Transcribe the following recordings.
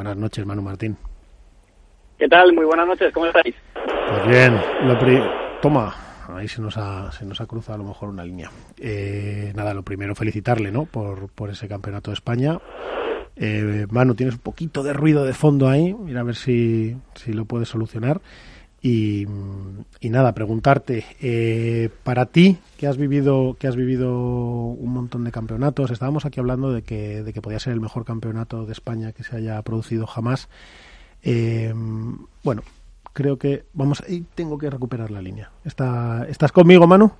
Buenas noches, Manu Martín. ¿Qué tal? Muy buenas noches, ¿cómo estáis? Pues bien, lo toma, ahí se nos ha, se nos ha cruzado a lo mejor una línea. Eh, nada, lo primero felicitarle, ¿no? Por, por ese campeonato de España. Eh, Manu, tienes un poquito de ruido de fondo ahí, mira a ver si, si lo puedes solucionar. Y, nada, preguntarte, eh, para ti, que has vivido, que has vivido un montón de campeonatos, estábamos aquí hablando de que, de que podía ser el mejor campeonato de España que se haya producido jamás. Eh, bueno, creo que vamos, tengo que recuperar la línea. ¿Está, ¿Estás conmigo, Manu?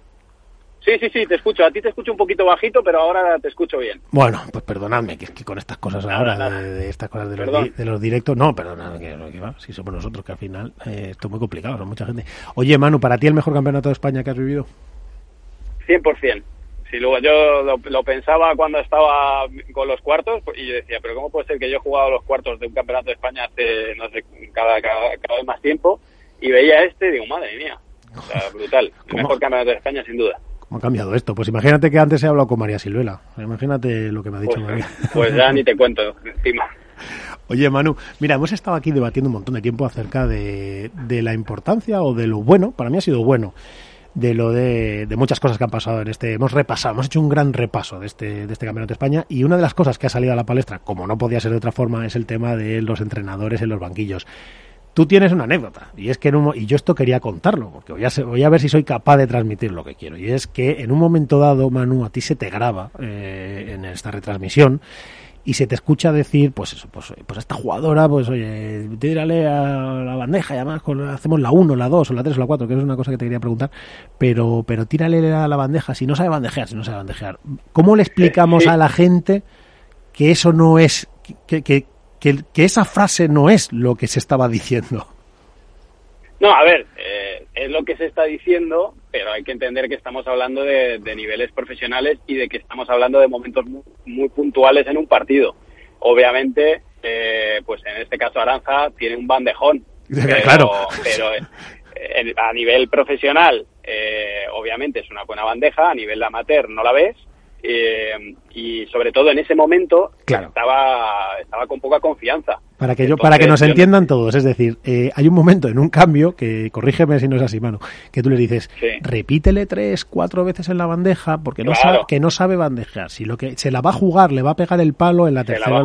Sí, sí, sí, te escucho. A ti te escucho un poquito bajito, pero ahora te escucho bien. Bueno, pues perdonadme, que, que con estas cosas ahora, De, estas cosas de los, de los, directos, no, perdonadme, que, que va, si somos nosotros, que al final eh, esto es muy complicado, son mucha gente. Oye, Manu, ¿para ti el mejor campeonato de España que has vivido? 100%. Sí, luego yo lo, pensaba cuando estaba con los cuartos y yo decía, pero ¿cómo puede ser que yo he jugado los cuartos de un campeonato de España hace, no sé, cada, cada, cada vez más tiempo y veía este y digo, madre mía, o sea, brutal. El mejor campeonato de España, sin duda. ¿Cómo ha cambiado esto? Pues imagínate que antes he hablado con María Silvela. Imagínate lo que me ha dicho pues, María. Pues ya ni te cuento, encima. Oye, Manu, mira, hemos estado aquí debatiendo un montón de tiempo acerca de, la importancia o de lo bueno, para mí ha sido bueno, de lo de, muchas cosas que han pasado en este. Hemos repasado, hemos hecho un gran repaso de este, de este Campeonato de España y una de las cosas que ha salido a la palestra, como no podía ser de otra forma, es el tema de los entrenadores en los banquillos. Tú tienes una anécdota, y es que en un, y yo esto quería contarlo, porque voy a, voy a ver si soy capaz de transmitir lo que quiero. Y es que en un momento dado, Manu, a ti se te graba eh, en esta retransmisión y se te escucha decir, pues eso, pues, pues esta jugadora, pues oye, tírale a la bandeja, y además hacemos la 1, la 2, o la 3 o la 4, que es una cosa que te quería preguntar, pero, pero tírale a la bandeja, si no sabe bandejear, si no sabe bandejear. ¿Cómo le explicamos a la gente que eso no es, que, que, que, esa frase no es lo que se estaba diciendo. No, a ver, eh, es lo que se está diciendo, pero hay que entender que estamos hablando de, niveles profesionales y de que estamos hablando de momentos muy, puntuales en un partido. Obviamente, eh, pues en este caso Aranza tiene un bandejón. Pero, claro. Pero eh, a nivel profesional, obviamente es una buena bandeja, a nivel amateur no la ves, eh, y sobre todo en ese momento estaba, estaba con poca confianza. Para que, yo, para que nos entiendan todos, es decir, eh, hay un momento en un cambio, que corrígeme si no es así, mano, que tú le dices, repítele tres, cuatro veces en la bandeja, porque no sabe, que no sabe bandejar. Si lo que se la va a jugar, le va a pegar el palo en la tercera.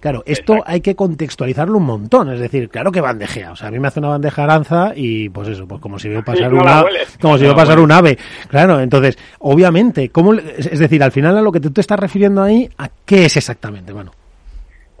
Claro, esto hay que contextualizarlo un montón, es decir, claro que bandejea. O sea, a mí me hace una bandeja aranza y pues eso, pues como si veo pasar una, como si veo pasar un ave. Claro, entonces, obviamente, ¿cómo, es decir, al final a lo que tú te estás refiriendo ahí, ¿a qué es exactamente, mano?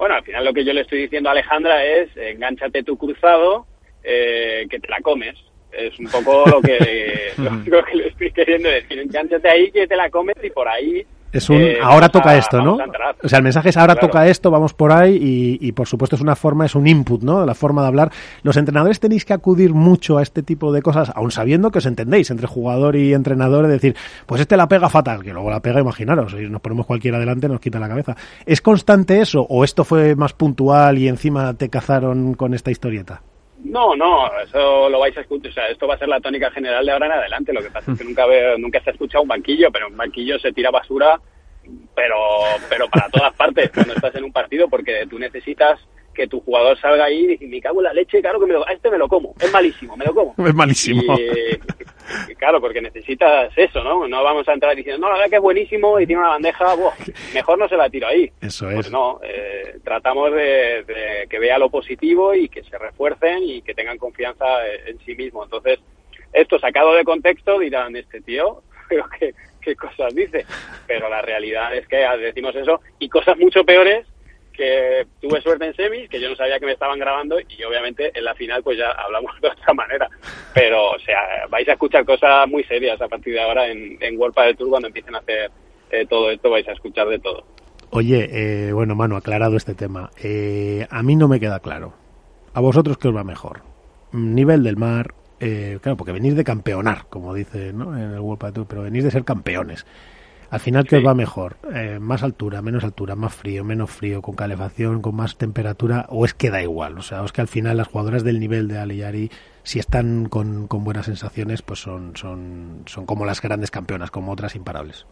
Bueno, al final lo que yo le estoy diciendo a Alejandra es, engánchate tu cruzado, eh, que te la comes. Es un poco lo que, lo que le estoy queriendo decir. Engánchate ahí, que te la comes y por ahí es un eh, ahora toca esto, ¿no? O sea, el mensaje es ahora toca esto, vamos por ahí y, y, por supuesto es una forma, es un input, ¿no? La forma de hablar. Los entrenadores tenéis que acudir mucho a este tipo de cosas, aun sabiendo que os entendéis entre jugador y entrenador, es decir, pues este la pega fatal, que luego la pega, imaginaros, si nos ponemos cualquiera adelante nos quita la cabeza. ¿Es constante eso o esto fue más puntual y encima te cazaron con esta historieta? No, no, eso lo vais a escuchar. O sea, esto va a ser la tónica general de ahora en adelante. Lo que pasa es que nunca, veo, nunca se ha escuchado un banquillo, pero un banquillo se tira basura, pero, pero para todas partes cuando estás en un partido, porque tú necesitas que tu jugador salga ahí y me cago en la leche, claro que me lo, a este me lo como, es malísimo, me lo como. Es malísimo. Y, claro, porque necesitas eso, ¿no? No vamos a entrar diciendo, no, la verdad que es buenísimo y tiene una bandeja, mejor no se la tiro ahí. Eso pues es. no, eh, tratamos de, que vea lo positivo y que se refuercen y que tengan confianza en, sí mismo. Entonces, esto sacado de contexto dirán, este tío, pero que qué cosas dice. Pero la realidad es que decimos eso y cosas mucho peores que tuve suerte en semis, que yo no sabía que me estaban grabando y obviamente en la final pues ya hablamos de otra manera. Pero, o sea, vais a escuchar cosas muy serias a partir de ahora en, en World del Tour cuando empiecen a hacer eh, todo esto, vais a escuchar de todo. Oye, eh, bueno, Manu, aclarado este tema. Eh, a mí no me queda claro. ¿A vosotros qué os va mejor? ¿Nivel del mar? claro, porque venís de campeonar, como dice ¿no? en el World Tour, pero venís de ser campeones. Al final, ¿qué os va mejor? Eh, ¿Más altura, menos altura, más frío, menos frío, con calefacción, con más temperatura? ¿O es que da igual? O sea, es que al final las jugadoras del nivel de Ali si están con, buenas sensaciones, pues son, son, son como las grandes campeonas, como otras imparables.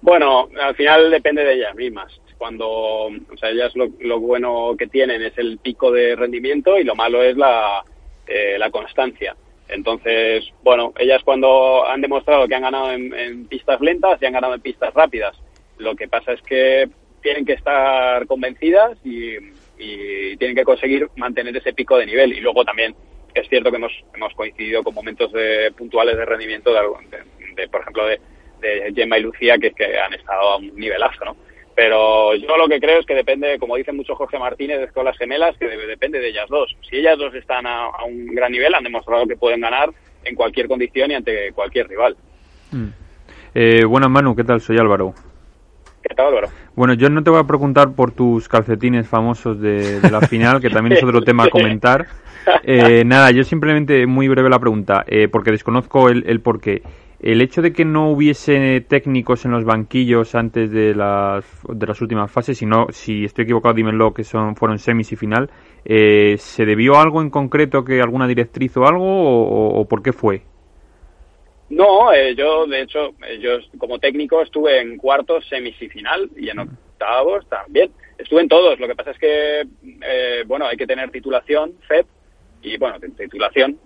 Bueno, al final depende de ellas mismas. cuando, o sea, ellas lo, lo bueno que tienen es el pico de rendimiento y lo malo es la, eh, la constancia. Entonces, bueno, ellas cuando han demostrado que han ganado en, pistas lentas y han ganado en pistas rápidas, lo que pasa es que tienen que estar convencidas y, tienen que conseguir mantener ese pico de nivel. Y luego también es cierto que hemos, hemos coincidido con momentos de, puntuales de rendimiento, de, por ejemplo, de, de Gemma y Lucía, que, que han estado a un nivelazo, ¿no? Pero yo lo que creo es que depende, como dice mucho Jorge Martínez con las gemelas, que depende de ellas dos. Si ellas dos están a, un gran nivel, han demostrado que pueden ganar en cualquier condición y ante cualquier rival. Mm. Eh, buenas, Manu, ¿qué tal? Soy Álvaro. ¿Qué tal, Álvaro? Bueno, yo no te voy a preguntar por tus calcetines famosos de, la final, que también es otro tema a comentar. Eh, nada, yo simplemente muy breve la pregunta, eh, porque desconozco el, el porqué. El hecho de que no hubiese técnicos en los banquillos antes de las, de las últimas fases, si, si estoy equivocado, dímelo, que son, fueron semis y final, eh, ¿se debió a algo en concreto, que alguna directriz o algo, o, por qué fue? No, eh, yo de hecho, eh, yo como técnico estuve en cuartos, semis y final, y en octavos también. Estuve en todos, lo que pasa es que, bueno, hay que tener titulación, FED, y bueno, titulación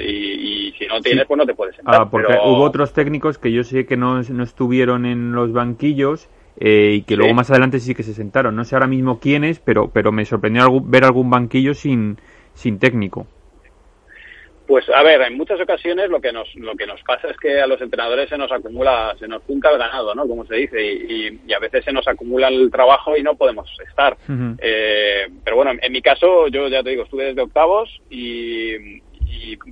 y, si no tienes pues no te puedes sentar. Ah, porque hubo otros técnicos que yo sé que no, no estuvieron en los banquillos eh, y que luego más adelante sí que se sentaron. No sé ahora mismo quiénes, pero, pero me sorprendió ver algún banquillo sin, sin técnico. Pues a ver, en muchas ocasiones lo que nos lo que nos pasa es que a los entrenadores se nos acumula, se nos junta el ganado, ¿no? Como se dice, y, a veces se nos acumula el trabajo y no podemos estar. eh, pero bueno, en, mi caso, yo ya te digo, estuve desde octavos y,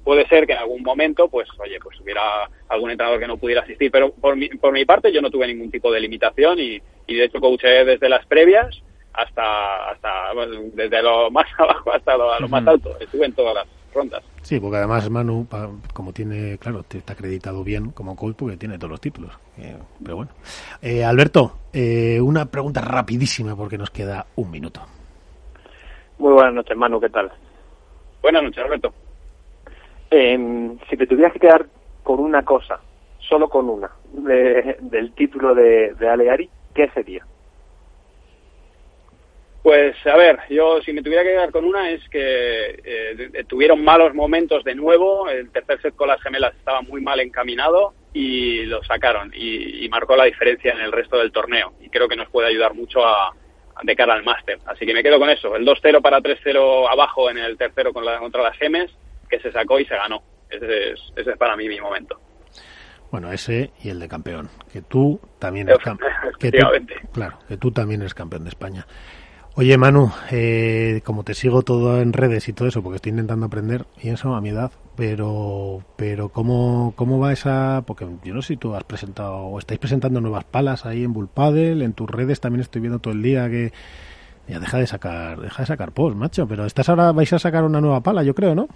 puede ser que en algún momento, pues, oye, pues hubiera algún entrenador que no pudiera asistir, pero por mi, por mi parte yo no tuve ningún tipo de limitación y, y de hecho coaché desde las previas hasta, hasta desde lo más abajo hasta lo, lo más alto. Estuve en todas las rondas. Sí, porque además Manu, como tiene, claro, está acreditado bien como coach porque tiene todos los títulos. Eh, pero bueno. Eh, Alberto, eh, una pregunta rapidísima porque nos queda un minuto. Muy buenas noches, Manu, ¿qué tal? Buenas noches, Alberto. Em, si te tuvieras que quedar con una cosa, solo con una, del título de, de Aleari, ¿qué sería? Pues a ver, yo si me tuviera que quedar con una es que eh, tuvieron malos momentos de nuevo, el tercer set con las gemelas estaba muy mal encaminado y lo sacaron y, marcó la diferencia en el resto del torneo y creo que nos puede ayudar mucho a, de cara al máster. Así que me quedo con eso, el 2-0 para 3-0 abajo en el tercero con la, contra las gemes, que se sacó y se ganó. Ese es, ese es para mí mi momento. Bueno, ese y el de campeón, que tú también eres campeón. Claro, que tú también eres campeón de España. Oye, Manu, eh, como te sigo todo en redes y todo eso, porque estoy intentando aprender, y eso a mi edad, pero, pero ¿cómo, cómo va esa...? Porque yo no sé si tú has presentado, o estáis presentando nuevas palas ahí en Bullpadel, en tus redes también estoy viendo todo el día que... Ya deja de sacar, deja de sacar post, macho, pero estás ahora, vais a sacar una nueva pala, yo creo, ¿no?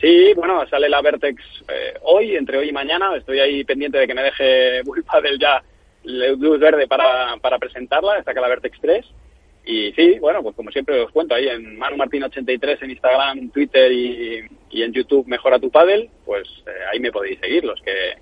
Sí, bueno, sale la Vertex eh, hoy, entre hoy y mañana, estoy ahí pendiente de que me deje Bullpadel ya luz verde para, para presentarla, está que la Vertex 3 y sí, bueno, pues como siempre os cuento, ahí en Manu Martín 83 en Instagram, Twitter y, en YouTube Mejora tu Paddle, pues eh, ahí me podéis seguir. Los que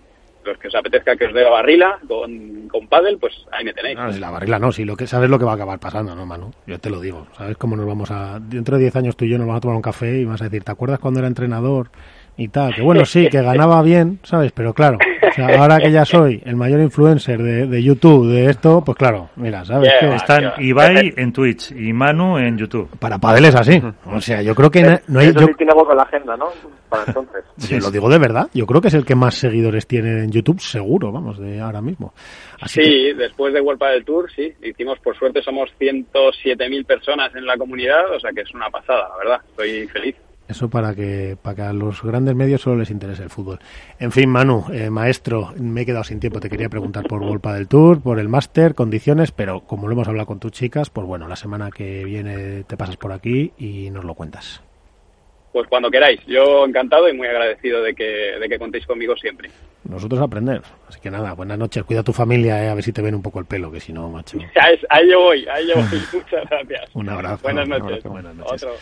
los que os apetezca que os dé la barrila con, con paddle, pues ahí me tenéis. No, si la barrila no, si lo que sabes lo que va a acabar pasando, ¿no, Manu? Yo te lo digo. ¿Sabes cómo nos vamos a... Dentro de 10 años tú y yo nos vamos a tomar un café y vas a decir, ¿te acuerdas cuando era entrenador y tal? Que bueno, sí, que ganaba bien, ¿sabes? Pero claro, ahora que ya soy el mayor influencer de, de YouTube de esto, pues claro, mira, ¿sabes? que están Ibai en Twitch y Manu en YouTube. Para Padel es así. O sea, yo creo que no, hay... Yo... tiene la agenda, ¿no? Para entonces. Sí, lo digo de verdad. Yo creo que es el que más seguidores tiene en YouTube, seguro, vamos, de ahora mismo. sí, después de World del Tour, sí. Hicimos, por suerte, somos 107.000 personas en la comunidad, o sea que es una pasada, la verdad. Estoy feliz. Eso para que, para que a los grandes medios solo les interese el fútbol. En fin, Manu, eh, maestro, me he quedado sin tiempo. Te quería preguntar por Golpa del Tour, por el máster, condiciones, pero como lo hemos hablado con tus chicas, pues bueno, la semana que viene te pasas por aquí y nos lo cuentas. Pues cuando queráis. Yo encantado y muy agradecido de que, de que contéis conmigo siempre. Nosotros aprender. Así que nada, buenas noches. Cuida a tu familia, eh, a ver si te ven un poco el pelo, que si no, macho. ahí yo voy, ahí yo voy. Muchas gracias. un abrazo. Buenas noches. Buenas noches. Otro.